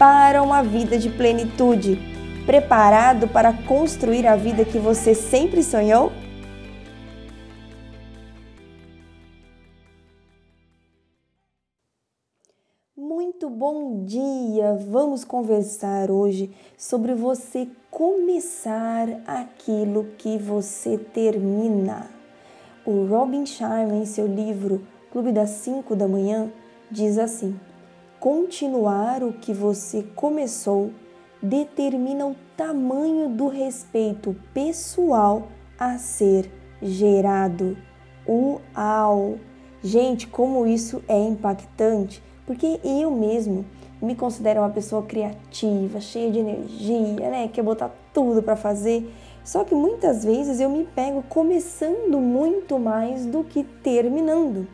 para uma vida de plenitude? Preparado para construir a vida que você sempre sonhou? Muito bom dia! Vamos conversar hoje sobre você começar aquilo que você termina. O Robin Sharma, em seu livro Clube das 5 da Manhã, diz assim: continuar o que você começou determina o tamanho do respeito pessoal a ser gerado. Uau! Gente, como isso é impactante, porque eu mesmo me considero uma pessoa criativa, cheia de energia, né? Quer botar tudo para fazer. Só que muitas vezes eu me pego começando muito mais do que terminando.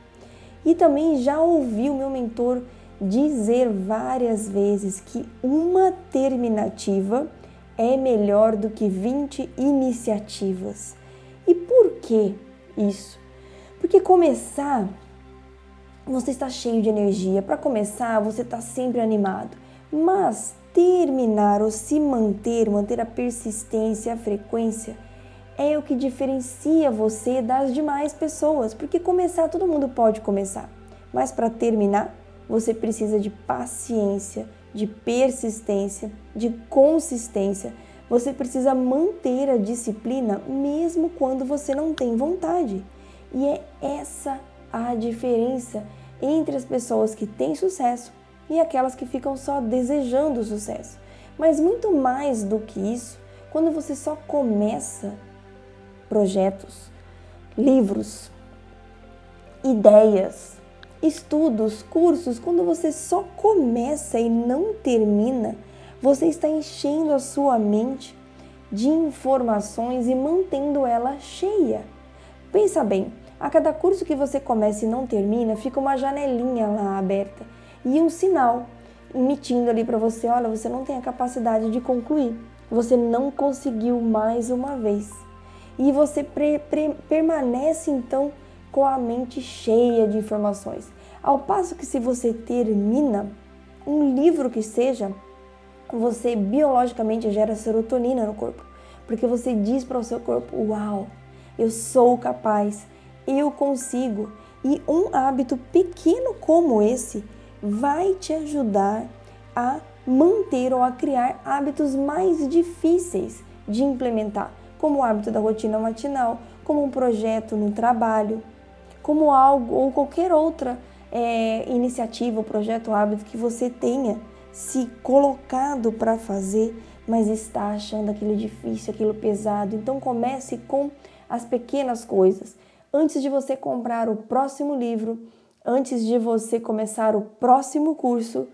E também já ouvi o meu mentor dizer várias vezes que uma terminativa é melhor do que 20 iniciativas. E por que isso? Porque começar, você está cheio de energia. Para começar, você está sempre animado. Mas terminar ou se manter, manter a persistência, a frequência, é o que diferencia você das demais pessoas. Porque começar, todo mundo pode começar. Mas para terminar, você precisa de paciência, de persistência, de consistência. Você precisa manter a disciplina mesmo quando você não tem vontade. E é essa a diferença entre as pessoas que têm sucesso e aquelas que ficam só desejando sucesso. Mas muito mais do que isso, quando você só começa projetos, livros, ideias, estudos, cursos, quando você só começa e não termina, você está enchendo a sua mente de informações e mantendo ela cheia. Pensa bem, a cada curso que você começa e não termina, fica uma janelinha lá aberta e um sinal emitindo ali para você, olha, você não tem a capacidade de concluir. Você não conseguiu mais uma vez. E você permanece então com a mente cheia de informações. Ao passo que, se você termina um livro que seja, você biologicamente gera serotonina no corpo, porque você diz para o seu corpo: Uau, eu sou capaz, eu consigo. E um hábito pequeno como esse vai te ajudar a manter ou a criar hábitos mais difíceis de implementar, como o hábito da rotina matinal, como um projeto no trabalho, como algo ou qualquer outra é, iniciativa, ou projeto, hábito que você tenha se colocado para fazer, mas está achando aquilo difícil, aquilo pesado. Então comece com as pequenas coisas. Antes de você comprar o próximo livro, antes de você começar o próximo curso,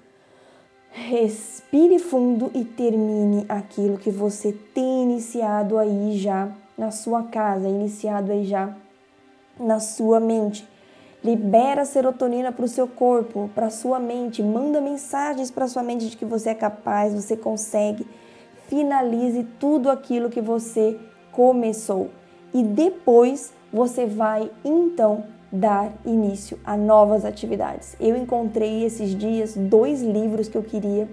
respire fundo e termine aquilo que você tem iniciado aí já na sua casa, iniciado aí já na sua mente. Libera serotonina para o seu corpo, para sua mente, manda mensagens para sua mente de que você é capaz, você consegue. Finalize tudo aquilo que você começou e depois você vai então dar início a novas atividades. Eu encontrei esses dias dois livros que eu queria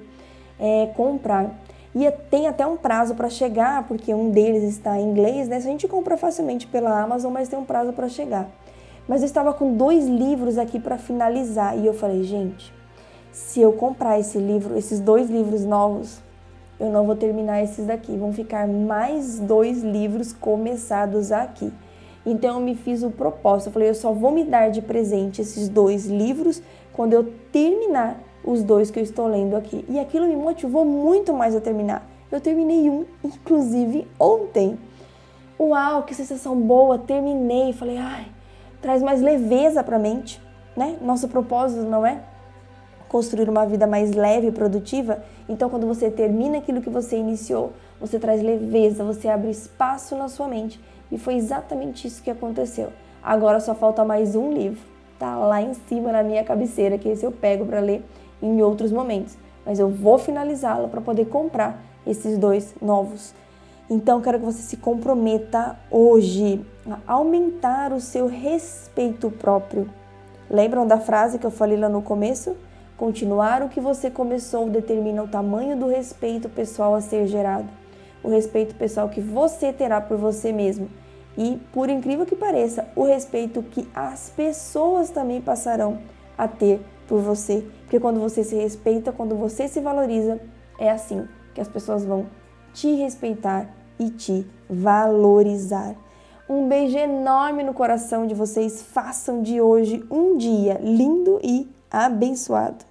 é, comprar e tem até um prazo para chegar, porque um deles está em inglês, né? A gente compra facilmente pela Amazon, mas tem um prazo para chegar. Mas eu estava com dois livros aqui para finalizar e eu falei, gente, se eu comprar esse livro, esses dois livros novos, eu não vou terminar esses daqui, vão ficar mais dois livros começados aqui. Então eu me fiz o propósito, eu falei, eu só vou me dar de presente esses dois livros quando eu terminar os dois que eu estou lendo aqui. E aquilo me motivou muito mais a terminar. Eu terminei um, inclusive, ontem. Uau, que sensação boa! Terminei. Falei, ai, traz mais leveza para a mente, né? Nosso propósito não é construir uma vida mais leve e produtiva, então quando você termina aquilo que você iniciou, você traz leveza, você abre espaço na sua mente. E foi exatamente isso que aconteceu. Agora só falta mais um livro. Tá lá em cima na minha cabeceira, que esse eu pego para ler em outros momentos. Mas eu vou finalizá-lo para poder comprar esses dois novos. Então, quero que você se comprometa hoje a aumentar o seu respeito próprio. Lembram da frase que eu falei lá no começo? Continuar o que você começou determina o tamanho do respeito pessoal a ser gerado, o respeito pessoal que você terá por você mesmo e, por incrível que pareça, o respeito que as pessoas também passarão a ter por você. Porque quando você se respeita, quando você se valoriza, é assim que as pessoas vão te respeitar e te valorizar. Um beijo enorme no coração de vocês. Façam de hoje um dia lindo e abençoado.